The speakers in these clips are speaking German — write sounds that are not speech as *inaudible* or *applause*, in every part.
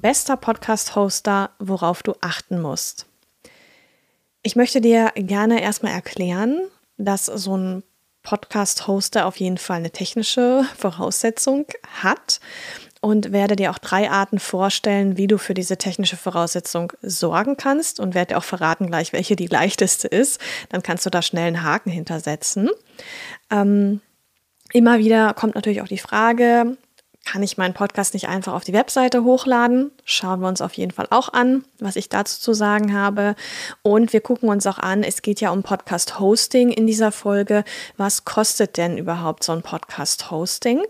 bester Podcast-Hoster, worauf du achten musst. Ich möchte dir gerne erstmal erklären, dass so ein Podcast-Hoster auf jeden Fall eine technische *laughs* Voraussetzung hat und werde dir auch drei Arten vorstellen, wie du für diese technische Voraussetzung sorgen kannst und werde dir auch verraten gleich, welche die leichteste ist. Dann kannst du da schnell einen Haken hintersetzen. Ähm, immer wieder kommt natürlich auch die Frage, kann ich meinen Podcast nicht einfach auf die Webseite hochladen? Schauen wir uns auf jeden Fall auch an, was ich dazu zu sagen habe. Und wir gucken uns auch an, es geht ja um Podcast-Hosting in dieser Folge. Was kostet denn überhaupt so ein Podcast-Hosting?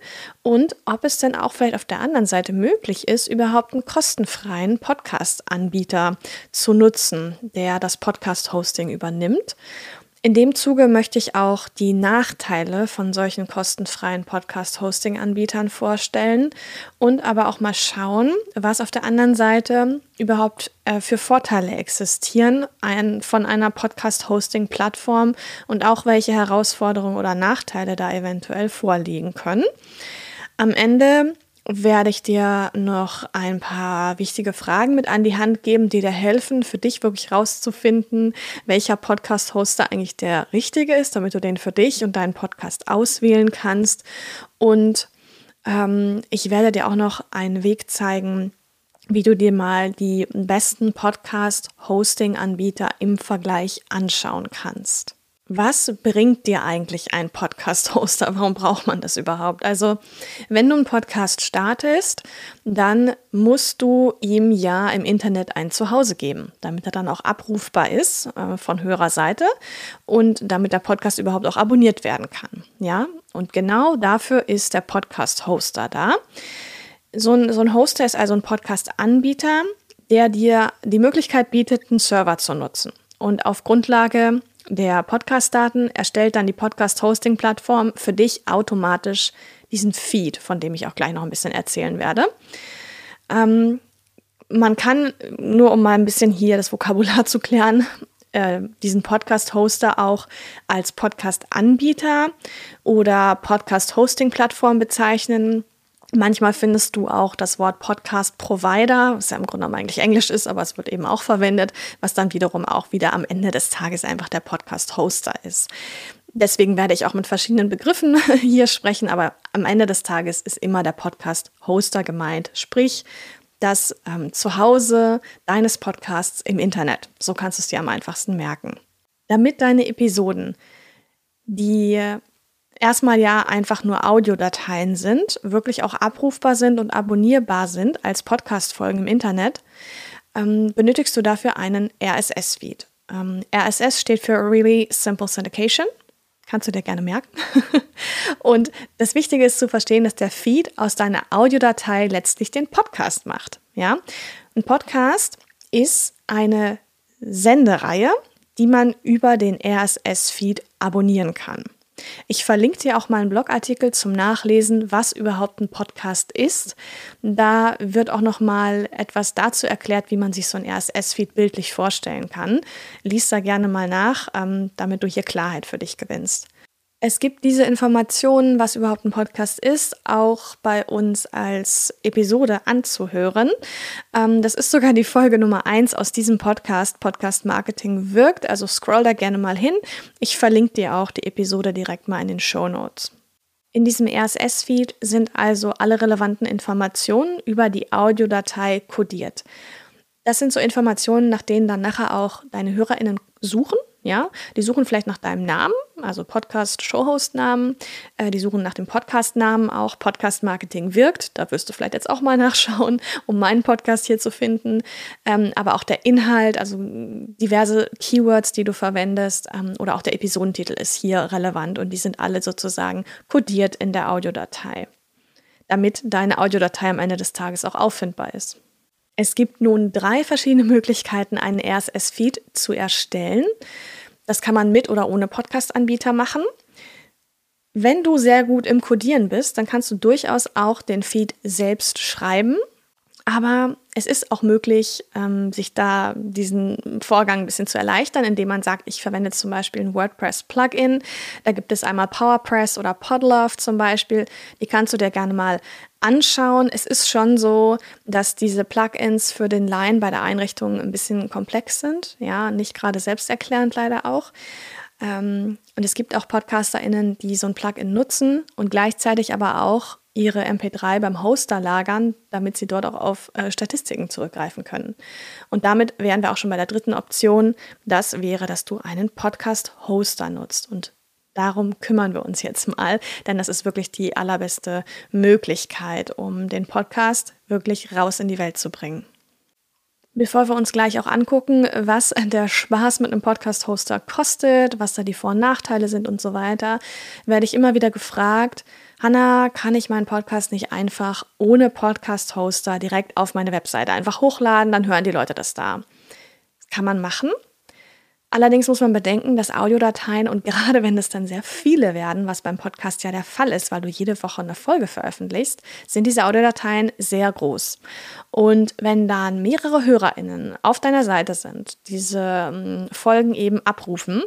Und ob es denn auch vielleicht auf der anderen Seite möglich ist, überhaupt einen kostenfreien Podcast-Anbieter zu nutzen, der das Podcast-Hosting übernimmt. In dem Zuge möchte ich auch die Nachteile von solchen kostenfreien Podcast-Hosting-Anbietern vorstellen und aber auch mal schauen, was auf der anderen Seite überhaupt äh, für Vorteile existieren ein, von einer Podcast-Hosting-Plattform und auch welche Herausforderungen oder Nachteile da eventuell vorliegen können. Am Ende werde ich dir noch ein paar wichtige Fragen mit an die Hand geben, die dir helfen, für dich wirklich rauszufinden, welcher Podcast-Hoster eigentlich der richtige ist, damit du den für dich und deinen Podcast auswählen kannst. Und ähm, ich werde dir auch noch einen Weg zeigen, wie du dir mal die besten Podcast-Hosting-Anbieter im Vergleich anschauen kannst. Was bringt dir eigentlich ein Podcast-Hoster? *laughs* Warum braucht man das überhaupt? Also, wenn du einen Podcast startest, dann musst du ihm ja im Internet ein Zuhause geben, damit er dann auch abrufbar ist äh, von Hörerseite und damit der Podcast überhaupt auch abonniert werden kann. Ja, und genau dafür ist der Podcast-Hoster da. So ein, so ein Hoster ist also ein Podcast-Anbieter, der dir die Möglichkeit bietet, einen Server zu nutzen. Und auf Grundlage der Podcast-Daten erstellt dann die Podcast-Hosting-Plattform für dich automatisch diesen Feed, von dem ich auch gleich noch ein bisschen erzählen werde. Ähm, man kann, nur um mal ein bisschen hier das Vokabular *laughs* zu klären, äh, diesen Podcast-Hoster auch als Podcast-Anbieter oder Podcast-Hosting-Plattform bezeichnen. Manchmal findest du auch das Wort Podcast Provider, was ja im Grunde genommen eigentlich Englisch ist, aber es wird eben auch verwendet, was dann wiederum auch wieder am Ende des Tages einfach der Podcast Hoster ist. Deswegen werde ich auch mit verschiedenen Begriffen *laughs* hier sprechen, aber am Ende des Tages ist immer der Podcast Hoster gemeint, sprich das ähm, Zuhause deines Podcasts im Internet. So kannst du es dir am einfachsten merken. Damit deine Episoden die erstmal ja einfach nur Audiodateien sind, wirklich auch abrufbar sind und abonnierbar sind als Podcast-Folgen im Internet, ähm, benötigst du dafür einen RSS-Feed. Ähm, RSS steht für Really Simple Syndication. Kannst du dir gerne merken. *laughs* und das Wichtige ist zu verstehen, dass der Feed aus deiner Audiodatei letztlich den Podcast macht. Ja? Ein Podcast ist eine Sendereihe, die man über den RSS-Feed abonnieren kann. Ich verlinke dir auch mal einen Blogartikel zum Nachlesen, was überhaupt ein Podcast ist. Da wird auch noch mal etwas dazu erklärt, wie man sich so ein RSS-Feed bildlich vorstellen kann. Lies da gerne mal nach, ähm, damit du hier Klarheit für dich gewinnst. Es gibt diese Informationen, was überhaupt ein Podcast ist, auch bei uns als Episode anzuhören. Ähm, das ist sogar die Folge Nummer eins aus diesem Podcast, Podcast Marketing wirkt. Also scroll da gerne mal hin. Ich verlinke dir auch die Episode direkt mal in den Show Notes. In diesem RSS-Feed sind also alle relevanten Informationen über die Audiodatei kodiert. Das sind so Informationen, nach denen dann nachher auch deine HörerInnen suchen ja, die suchen vielleicht nach deinem Namen, also Podcast-Showhost-Namen. Äh, die suchen nach dem Podcast-Namen auch. Podcast-Marketing wirkt. Da wirst du vielleicht jetzt auch mal *laughs* nachschauen, um meinen Podcast hier zu finden. Ähm, aber auch der Inhalt, also diverse Keywords, die du verwendest, ähm, oder auch der Episodentitel ist hier relevant und die sind alle sozusagen kodiert in der Audiodatei, damit deine Audiodatei am Ende des Tages auch auffindbar ist. Es gibt nun drei verschiedene Möglichkeiten, einen RSS-Feed zu erstellen. Das kann man mit oder ohne Podcast-Anbieter machen. Wenn du sehr gut im Codieren bist, dann kannst du durchaus auch den Feed selbst schreiben. Aber es ist auch möglich, ähm, sich da diesen Vorgang ein bisschen zu erleichtern, indem man sagt, ich verwende zum Beispiel ein WordPress-Plugin. Da gibt es einmal PowerPress oder Podlove zum Beispiel. Die kannst du dir gerne mal anschauen. Es ist schon so, dass diese Plugins für den Line bei der Einrichtung ein bisschen komplex sind. Ja, nicht gerade selbsterklärend leider auch. Ähm, und es gibt auch PodcasterInnen, die so ein Plugin nutzen und gleichzeitig aber auch ihre MP3 beim Hoster lagern, damit sie dort auch auf äh, Statistiken zurückgreifen können. Und damit wären wir auch schon bei der dritten Option. Das wäre, dass du einen Podcast-Hoster nutzt. Und darum kümmern wir uns jetzt mal, denn das ist wirklich die allerbeste Möglichkeit, um den Podcast wirklich raus in die Welt zu bringen. Bevor wir uns gleich auch angucken, was der Spaß mit einem Podcast-Hoster kostet, was da die Vor- und Nachteile sind und so weiter, werde ich immer wieder gefragt, Hanna, kann ich meinen Podcast nicht einfach ohne Podcast-Hoster direkt auf meine Webseite einfach hochladen, dann hören die Leute das da. Kann man machen. Allerdings muss man bedenken, dass Audiodateien und gerade wenn es dann sehr viele werden, was beim Podcast ja der Fall ist, weil du jede Woche eine Folge veröffentlichst, sind diese Audiodateien sehr groß. Und wenn dann mehrere HörerInnen auf deiner Seite sind, diese ähm, Folgen eben abrufen,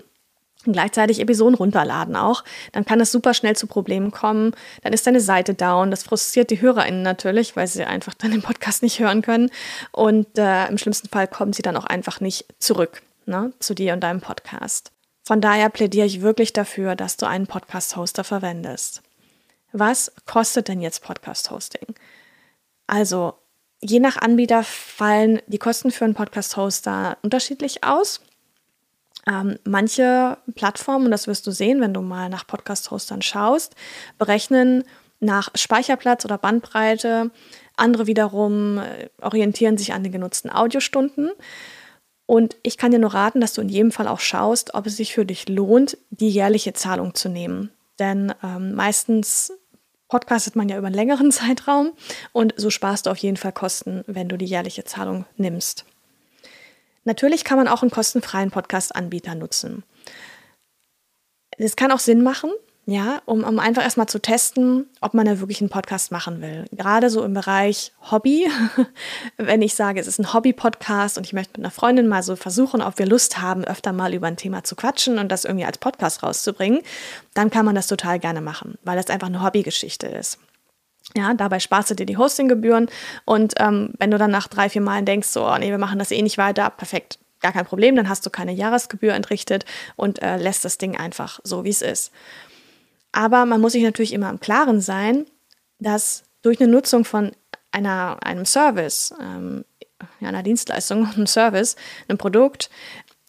gleichzeitig Episoden runterladen auch, dann kann es super schnell zu Problemen kommen. Dann ist deine Seite down. Das frustriert die HörerInnen natürlich, weil sie einfach dann den Podcast nicht hören können. Und äh, im schlimmsten Fall kommen sie dann auch einfach nicht zurück ne, zu dir und deinem Podcast. Von daher plädiere ich wirklich dafür, dass du einen Podcast-Hoster verwendest. Was kostet denn jetzt Podcast-Hosting? Also, je nach Anbieter fallen die Kosten für einen Podcast-Hoster unterschiedlich aus. Ähm, manche Plattformen, und das wirst du sehen, wenn du mal nach Podcast-Hostern schaust, berechnen nach Speicherplatz oder Bandbreite. Andere wiederum äh, orientieren sich an den genutzten Audiostunden. Und ich kann dir nur raten, dass du in jedem Fall auch schaust, ob es sich für dich lohnt, die jährliche Zahlung zu nehmen. Denn ähm, meistens podcastet man ja über einen längeren *laughs* Zeitraum und so sparst du auf jeden Fall Kosten, wenn du die jährliche Zahlung nimmst. Natürlich kann man auch einen kostenfreien Podcast-Anbieter nutzen. Es kann auch Sinn machen, ja, um, um einfach erstmal zu testen, ob man da wirklich einen Podcast machen will. Gerade so im Bereich Hobby, *laughs* wenn ich sage, es ist ein Hobby-Podcast und ich möchte mit einer Freundin mal so versuchen, ob wir Lust haben, öfter mal über ein Thema zu quatschen und das irgendwie als Podcast rauszubringen, dann kann man das total gerne machen, weil das einfach eine Hobbygeschichte ist. Ja, dabei sparst du dir die Hostinggebühren und ähm, wenn du dann nach drei, vier Malen denkst, so, oh, nee, wir machen das eh nicht weiter, perfekt, gar kein Problem, dann hast du keine Jahresgebühr entrichtet und äh, lässt das Ding einfach so, wie es ist. Aber man muss sich natürlich immer im Klaren sein, dass durch eine Nutzung von einer, einem Service, ähm, einer Dienstleistung, *laughs* einem Service, einem Produkt,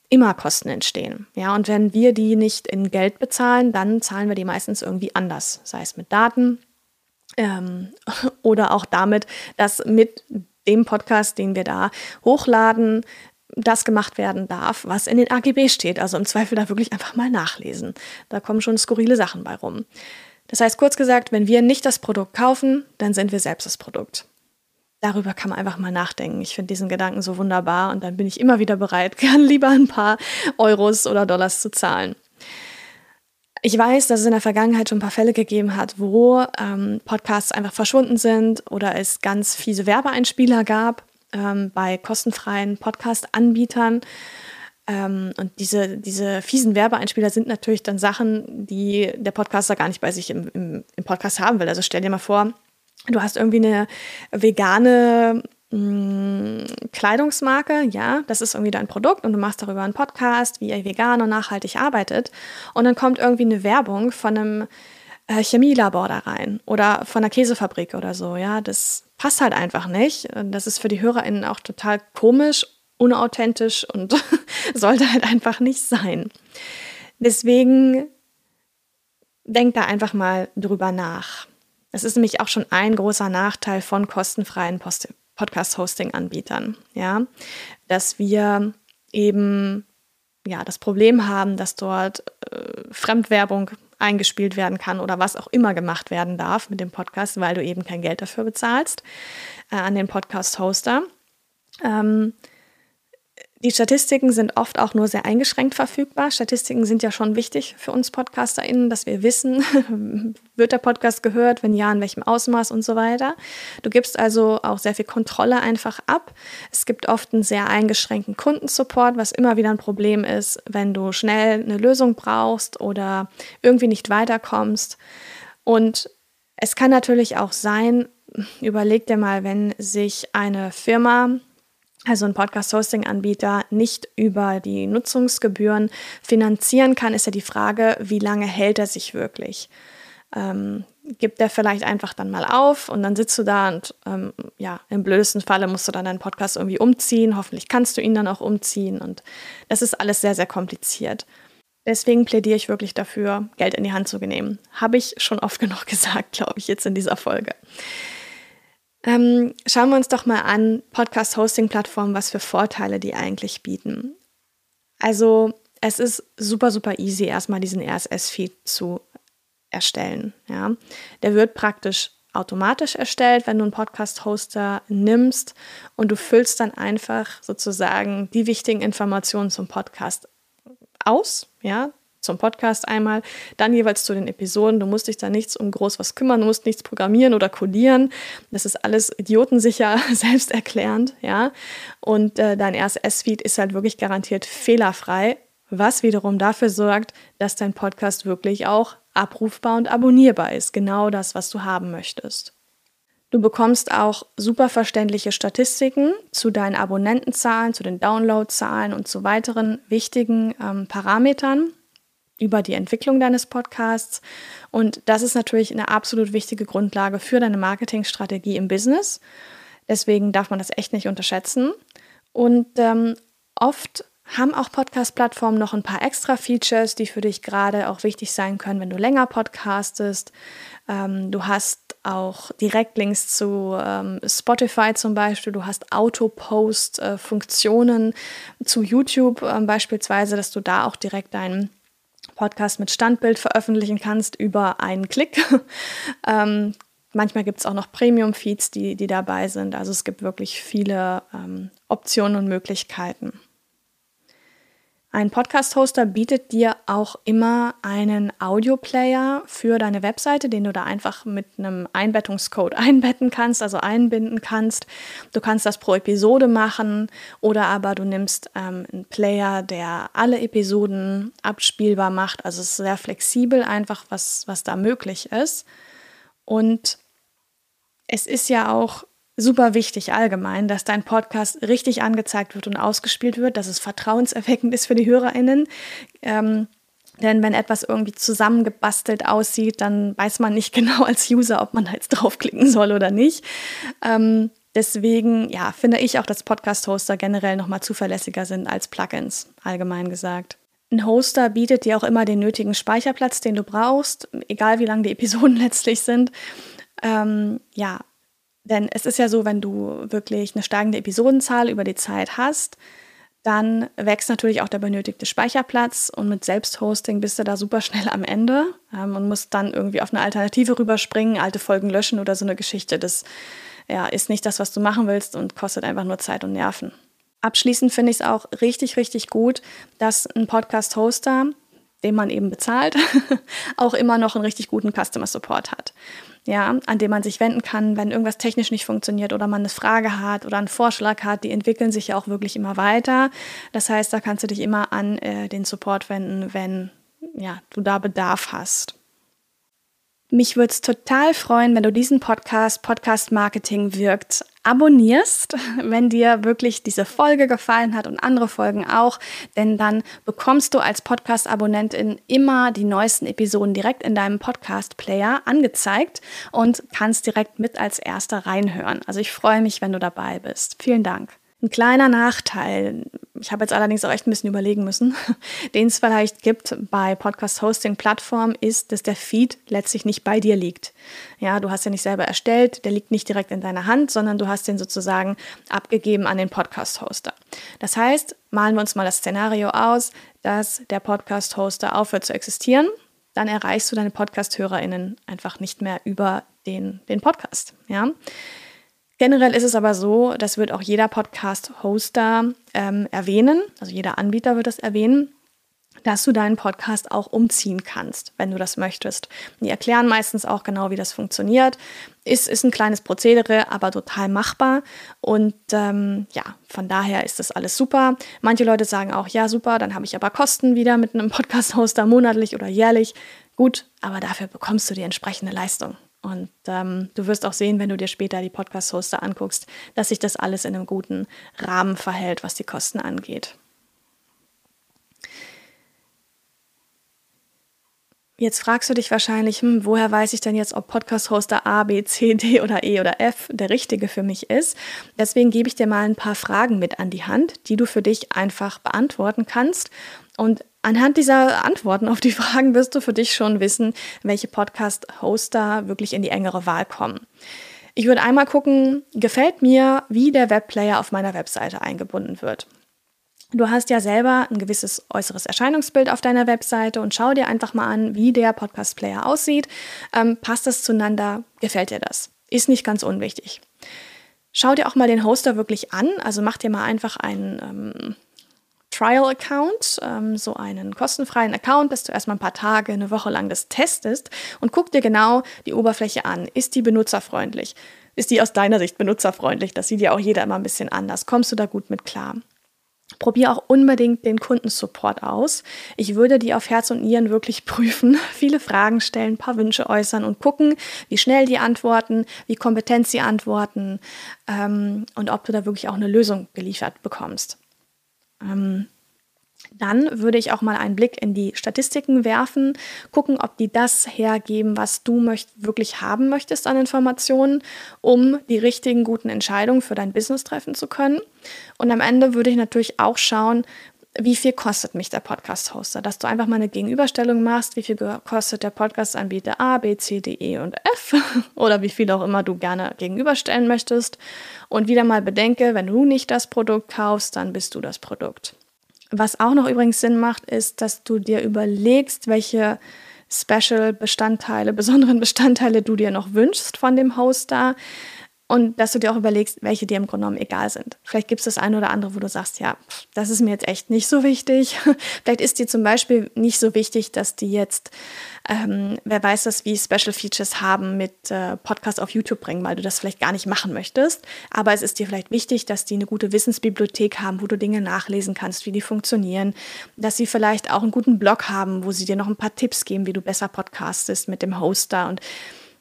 immer Kosten entstehen. Ja, und wenn wir die nicht in Geld bezahlen, dann zahlen wir die meistens irgendwie anders, sei es mit Daten, ähm, *laughs* oder auch damit, dass mit dem Podcast, den wir da hochladen, das gemacht werden darf, was in den AGB steht. Also im Zweifel da wirklich einfach mal nachlesen. Da kommen schon skurrile Sachen bei rum. Das heißt, kurz gesagt, wenn wir nicht das Produkt kaufen, dann sind wir selbst das Produkt. Darüber kann man einfach mal nachdenken. Ich finde diesen Gedanken so wunderbar und dann bin ich immer wieder bereit, *laughs* gern lieber ein paar Euros oder Dollars zu zahlen. Ich weiß, dass es in der Vergangenheit schon ein paar Fälle gegeben hat, wo ähm, Podcasts einfach verschwunden sind oder es ganz fiese Werbeeinspieler gab ähm, bei kostenfreien Podcast-Anbietern. Ähm, und diese, diese fiesen Werbeeinspieler sind natürlich dann Sachen, die der Podcaster gar nicht bei sich im, im, im Podcast haben will. Also stell dir mal vor, du hast irgendwie eine vegane Mm, Kleidungsmarke, ja, das ist irgendwie dein Produkt und du machst darüber einen Podcast, wie ihr vegan und nachhaltig arbeitet. Und dann kommt irgendwie eine Werbung von einem äh, Chemielabor da rein oder von einer Käsefabrik oder so, ja. Das passt halt einfach nicht. Das ist für die HörerInnen auch total komisch, unauthentisch und *laughs* sollte halt einfach nicht sein. Deswegen denk da einfach mal drüber nach. Es ist nämlich auch schon ein großer Nachteil von kostenfreien Podcast-Hosting-Anbietern, ja, dass wir eben ja das Problem haben, dass dort äh, Fremdwerbung eingespielt werden kann oder was auch immer gemacht werden darf mit dem Podcast, weil du eben kein Geld dafür bezahlst äh, an den Podcast-Hoster. Ähm, die Statistiken sind oft auch nur sehr eingeschränkt verfügbar. Statistiken sind ja schon wichtig für uns PodcasterInnen, dass wir wissen, *laughs* wird der Podcast gehört, wenn ja, in welchem Ausmaß und so weiter. Du gibst also auch sehr viel Kontrolle einfach ab. Es gibt oft einen sehr eingeschränkten Kundensupport, was immer wieder ein Problem ist, wenn du schnell eine Lösung brauchst oder irgendwie nicht weiterkommst. Und es kann natürlich auch sein, überleg dir mal, wenn sich eine Firma also ein Podcast-Hosting-Anbieter nicht über die Nutzungsgebühren finanzieren kann, ist ja die Frage, wie lange hält er sich wirklich? Ähm, gibt er vielleicht einfach dann mal auf und dann sitzt du da und ähm, ja, im blödesten Falle musst du dann deinen Podcast irgendwie umziehen. Hoffentlich kannst du ihn dann auch umziehen und das ist alles sehr, sehr kompliziert. Deswegen plädiere ich wirklich dafür, Geld in die Hand zu nehmen. Habe ich schon oft genug *laughs* gesagt, glaube ich, jetzt in dieser Folge. Ähm, schauen wir uns doch mal an, Podcast-Hosting-Plattformen, was für Vorteile die eigentlich bieten. Also es ist super, super easy, erstmal diesen RSS-Feed zu erstellen. Ja. Der wird praktisch automatisch erstellt, wenn du einen Podcast-Hoster nimmst und du füllst dann einfach sozusagen die wichtigen Informationen zum Podcast aus. Ja, zum Podcast einmal, dann jeweils zu den Episoden. Du musst dich da nichts um groß was kümmern, du musst nichts programmieren oder codieren. Das ist alles idiotensicher, *laughs* selbsterklärend, ja. Und äh, dein RSS-Feed ist halt wirklich garantiert fehlerfrei, was wiederum dafür sorgt, dass dein Podcast wirklich auch abrufbar und abonnierbar ist. Genau das, was du haben möchtest. Du bekommst auch super verständliche Statistiken zu deinen Abonnentenzahlen, zu den Downloadzahlen und zu weiteren wichtigen ähm, Parametern über die Entwicklung deines Podcasts. Und das ist natürlich eine absolut wichtige Grundlage für deine Marketingstrategie im Business. Deswegen darf man das echt nicht unterschätzen. Und ähm, oft haben auch Podcast-Plattformen noch ein paar extra Features, die für dich gerade auch wichtig sein können, wenn du länger podcastest. Ähm, du hast auch Direktlinks zu ähm, Spotify zum Beispiel, du hast Auto-Post-Funktionen äh, zu YouTube äh, beispielsweise, dass du da auch direkt deinen Podcast mit Standbild veröffentlichen kannst über einen Klick. *laughs* ähm, manchmal gibt es auch noch Premium-Feeds, die, die dabei sind. Also es gibt wirklich viele ähm, Optionen und Möglichkeiten. Ein Podcast-Hoster bietet dir auch immer einen Audio-Player für deine Webseite, den du da einfach mit einem Einbettungscode *laughs* einbetten kannst, also einbinden kannst. Du kannst das pro Episode machen oder aber du nimmst ähm, einen Player, der alle Episoden abspielbar macht. Also es ist sehr flexibel einfach, was, was da möglich ist. Und es ist ja auch super wichtig allgemein, dass dein Podcast richtig angezeigt wird und ausgespielt wird, dass es vertrauenserweckend ist für die HörerInnen. Ähm, denn wenn etwas irgendwie zusammengebastelt aussieht, dann weiß man nicht *laughs* genau als User, ob man jetzt draufklicken soll oder nicht. Ähm, deswegen, ja, finde ich auch, dass Podcast-Hoster generell nochmal zuverlässiger sind als Plugins, allgemein gesagt. Ein Hoster bietet dir auch immer den nötigen Speicherplatz, den du brauchst, egal wie lang die Episoden *laughs* letztlich sind. Ähm, ja, denn es ist ja so, wenn du wirklich eine steigende Episodenzahl über die Zeit hast, dann wächst natürlich auch der benötigte Speicherplatz und mit Selbsthosting bist du da super schnell am Ende ähm, und musst dann irgendwie auf eine Alternative rüberspringen, alte Folgen löschen oder so eine Geschichte. Das ja, ist nicht das, was du machen willst und kostet einfach nur Zeit und Nerven. Abschließend finde ich es auch richtig, richtig gut, dass ein Podcast-Hoster, den man eben bezahlt, *laughs* auch immer noch einen richtig guten Customer Support hat ja, an dem man sich wenden kann, wenn irgendwas technisch nicht funktioniert oder man eine Frage hat oder einen Vorschlag hat. Die entwickeln sich ja auch wirklich immer weiter. Das heißt, da kannst du dich immer an äh, den Support wenden, wenn ja, du da Bedarf hast. Mich würde es total freuen, wenn du diesen Podcast, Podcast Marketing wirkt, abonnierst, *laughs* wenn dir wirklich diese Folge gefallen hat und andere Folgen auch, denn dann bekommst du als Podcast-Abonnentin immer die neuesten Episoden direkt in deinem Podcast-Player angezeigt und kannst direkt mit als erster reinhören. Also ich freue mich, wenn du dabei bist. Vielen Dank. Ein kleiner Nachteil, ich habe jetzt allerdings auch echt ein bisschen überlegen müssen, *laughs* den es vielleicht gibt bei Podcast-Hosting-Plattformen, ist, dass der Feed letztlich nicht bei dir liegt. Ja, du hast ja nicht selber erstellt, der liegt nicht direkt in deiner Hand, sondern du hast den sozusagen abgegeben an den Podcast-Hoster. Das heißt, malen wir uns mal das Szenario aus, dass der Podcast-Hoster aufhört zu existieren, dann erreichst du deine Podcast-HörerInnen einfach nicht mehr über den, den Podcast. Ja. Generell ist es aber so, das wird auch jeder Podcast-Hoster ähm, erwähnen, also jeder Anbieter wird das erwähnen, dass du deinen Podcast auch umziehen kannst, wenn du das möchtest. Die erklären meistens auch genau, wie das funktioniert. Ist, ist ein kleines Prozedere, aber total machbar. Und ähm, ja, von daher ist das alles super. Manche Leute sagen auch, ja, super, dann habe ich aber Kosten wieder mit einem *laughs* Podcast-Hoster monatlich oder jährlich. Gut, aber dafür bekommst du die entsprechende Leistung. Und ähm, du wirst auch sehen, wenn du dir später die Podcast-Hoster anguckst, dass sich das alles in einem guten Rahmen verhält, was die Kosten angeht. Jetzt fragst du dich wahrscheinlich, hm, woher weiß ich denn jetzt, ob Podcast-Hoster A, B, C, D oder E oder F der richtige für mich ist? Deswegen gebe ich dir mal ein paar Fragen mit an die Hand, die du für dich einfach beantworten kannst. Und Anhand dieser Antworten auf die Fragen wirst du für dich schon wissen, welche Podcast-Hoster wirklich in die engere Wahl kommen. Ich würde einmal gucken, gefällt mir, wie der Webplayer auf meiner Webseite eingebunden wird. Du hast ja selber ein gewisses äußeres Erscheinungsbild auf deiner Webseite und schau dir einfach mal an, wie der Podcast-Player aussieht. Ähm, passt das zueinander? Gefällt dir das? Ist nicht ganz unwichtig. Schau dir auch mal den Hoster wirklich an. Also mach dir mal einfach einen ähm, Trial-Account, ähm, so einen kostenfreien Account, dass du erstmal ein paar Tage, eine Woche lang das testest und guck dir genau die Oberfläche an. Ist die benutzerfreundlich? Ist die aus deiner Sicht benutzerfreundlich? Das sieht ja auch jeder immer ein bisschen anders. Kommst du da gut mit klar? Probier auch unbedingt den Kundensupport aus. Ich würde die auf Herz und Nieren wirklich *laughs* prüfen, viele Fragen stellen, ein paar Wünsche äußern und gucken, wie schnell die antworten, wie kompetent sie antworten ähm, und ob du da wirklich auch eine Lösung geliefert bekommst. Ähm, dann würde ich auch mal einen Blick in die Statistiken werfen, gucken, ob die das hergeben, was du möcht wirklich haben möchtest an Informationen, um die richtigen guten Entscheidungen für dein Business treffen zu können. Und am Ende würde ich natürlich auch schauen, wie viel kostet mich der Podcast-Hoster, dass du einfach mal eine Gegenüberstellung machst, wie viel kostet der Podcast-Anbieter A, B, C, D, E und F *laughs* oder wie viel auch immer du gerne gegenüberstellen möchtest. Und wieder mal bedenke, wenn du nicht das Produkt kaufst, dann bist du das Produkt. Was auch noch übrigens Sinn macht, ist, dass du dir überlegst, welche Special-Bestandteile, *laughs* besonderen Bestandteile du dir noch wünschst von dem Hoster und dass du dir auch überlegst, welche dir im Grunde genommen egal sind. Vielleicht gibt es das eine oder andere, wo du sagst, ja, das ist mir jetzt echt nicht so wichtig. *laughs* Vielleicht ist dir zum Beispiel nicht so wichtig, dass die jetzt, ähm, wer weiß das, wie Special Features haben mit äh, Podcast auf YouTube bringen, weil du das vielleicht gar nicht machen möchtest. Aber es ist dir vielleicht wichtig, dass die eine gute Wissensbibliothek haben, wo du Dinge nachlesen kannst, wie die funktionieren. Dass sie vielleicht auch einen guten Blog haben, wo sie dir noch ein paar Tipps geben, wie du besser podcastest mit dem Hoster und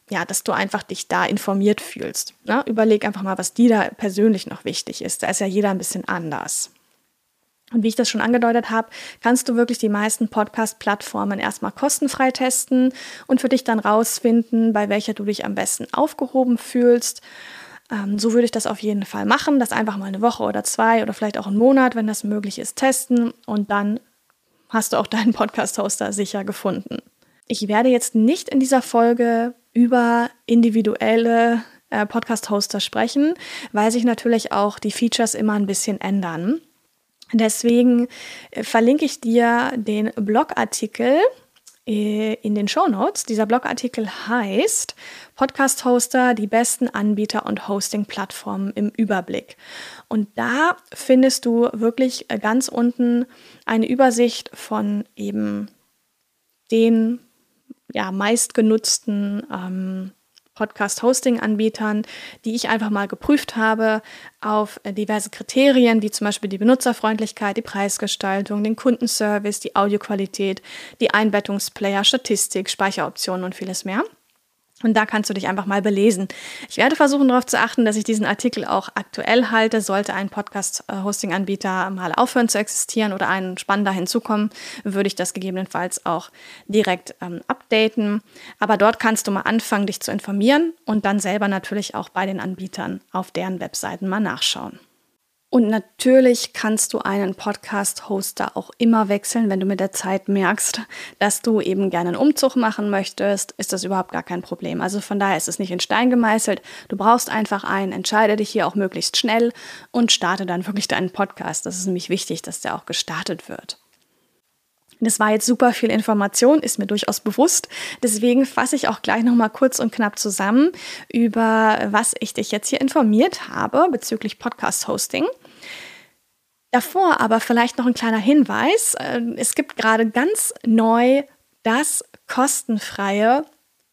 ja, dass du einfach dich da informiert fühlst. Ne? Überleg einfach mal, was dir da persönlich noch wichtig ist. Da ist ja jeder ein bisschen anders. Und wie ich das schon angedeutet habe, kannst du wirklich die meisten Podcast-Plattformen erstmal kostenfrei testen und für dich dann rausfinden, bei welcher du dich am besten aufgehoben fühlst. Ähm, so würde ich das auf jeden Fall machen, das einfach mal eine Woche oder zwei oder vielleicht auch einen Monat, wenn das möglich ist, testen und dann hast du auch deinen Podcast-Hoster sicher gefunden. Ich werde jetzt nicht in dieser Folge über individuelle äh, Podcast-Hoster sprechen, weil sich natürlich auch die Features immer ein bisschen ändern. Deswegen äh, verlinke ich dir den Blogartikel äh, in den Show Notes. Dieser Blogartikel heißt Podcast-Hoster, die besten Anbieter und Hosting-Plattformen im Überblick. Und da findest du wirklich äh, ganz unten eine Übersicht von eben den ja, meistgenutzten ähm, Podcast-Hosting-Anbietern, die ich einfach mal geprüft habe auf äh, diverse Kriterien, wie zum Beispiel die Benutzerfreundlichkeit, die Preisgestaltung, den Kundenservice, die Audioqualität, die Einbettungsplayer, Statistik, Speicheroptionen und vieles mehr. Und da kannst du dich einfach mal belesen. Ich werde versuchen darauf zu achten, dass ich diesen Artikel auch aktuell halte. Sollte ein Podcast-Hosting-Anbieter mal aufhören zu existieren oder ein spannender hinzukommen, würde ich das gegebenenfalls auch direkt ähm, updaten. Aber dort kannst du mal anfangen, dich zu informieren und dann selber natürlich auch bei den Anbietern auf deren Webseiten mal nachschauen. Und natürlich kannst du einen Podcast-Hoster auch immer wechseln, wenn du mit der Zeit merkst, dass du eben gerne einen Umzug machen möchtest, ist das überhaupt gar kein Problem. Also von daher ist es nicht in Stein gemeißelt. Du brauchst einfach einen, entscheide dich hier auch möglichst schnell und starte dann wirklich deinen Podcast. Das ist nämlich wichtig, dass der auch gestartet wird. Das war jetzt super viel Information, ist mir durchaus bewusst. Deswegen fasse ich auch gleich nochmal kurz und knapp zusammen, über was ich dich jetzt hier informiert habe bezüglich Podcast-Hosting. Davor aber vielleicht noch ein kleiner Hinweis. Äh, es gibt gerade ganz neu das kostenfreie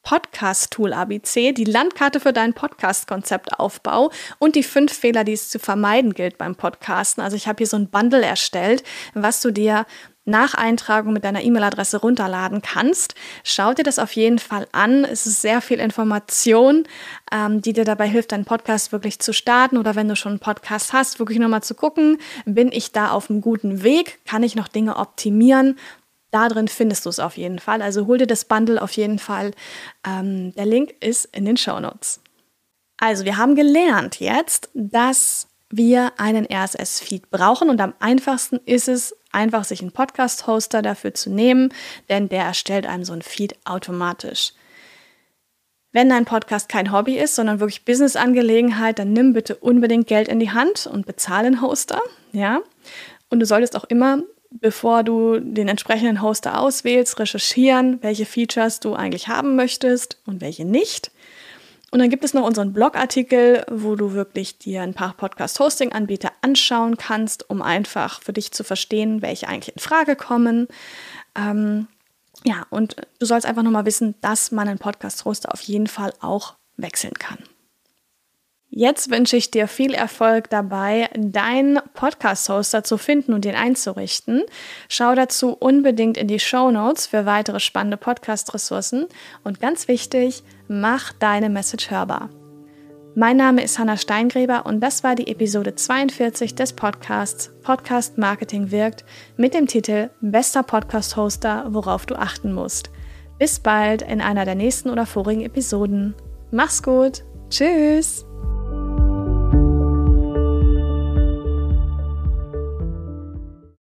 Podcast-Tool ABC, die Landkarte für deinen Podcast-Konzeptaufbau und die fünf Fehler, die es zu vermeiden gilt beim Podcasten. Also ich habe hier so ein Bundle erstellt, was du dir nach Eintragung mit deiner E-Mail-Adresse runterladen kannst. Schau dir das auf jeden Fall an. Es ist sehr viel Information, ähm, die dir dabei hilft, deinen Podcast wirklich zu starten oder wenn du schon einen Podcast hast, wirklich nochmal zu gucken, bin ich da auf einem guten Weg? Kann ich noch Dinge optimieren? Da drin findest du es auf jeden Fall. Also hol dir das Bundle auf jeden Fall. Ähm, der Link ist in den Show Notes. Also wir haben gelernt jetzt, dass wir einen RSS-Feed brauchen und am einfachsten ist es, einfach sich einen Podcast-Hoster dafür zu nehmen, denn der erstellt einem so ein Feed automatisch. Wenn dein Podcast kein Hobby ist, sondern wirklich Business-Angelegenheit, dann nimm bitte unbedingt Geld in die Hand und bezahle einen Hoster, ja. Und du solltest auch immer, bevor du den entsprechenden Hoster auswählst, recherchieren, welche Features du eigentlich haben möchtest und welche nicht. Und dann gibt es noch unseren Blogartikel, wo du wirklich dir ein paar Podcast-Hosting-Anbieter anschauen kannst, um einfach für dich zu verstehen, welche eigentlich in Frage kommen. Ähm, ja, und du sollst einfach nochmal wissen, dass man einen Podcast-Hoster auf jeden Fall auch wechseln kann. Jetzt wünsche ich dir viel Erfolg dabei, deinen Podcast-Hoster zu finden und den einzurichten. Schau dazu unbedingt in die Show Notes für weitere spannende Podcast-Ressourcen. Und ganz wichtig, mach deine Message hörbar. Mein Name ist Hanna Steingräber und das war die Episode 42 des Podcasts Podcast Marketing wirkt mit dem Titel Bester Podcast-Hoster, worauf du achten musst. Bis bald in einer der nächsten oder vorigen Episoden. Mach's gut. Tschüss.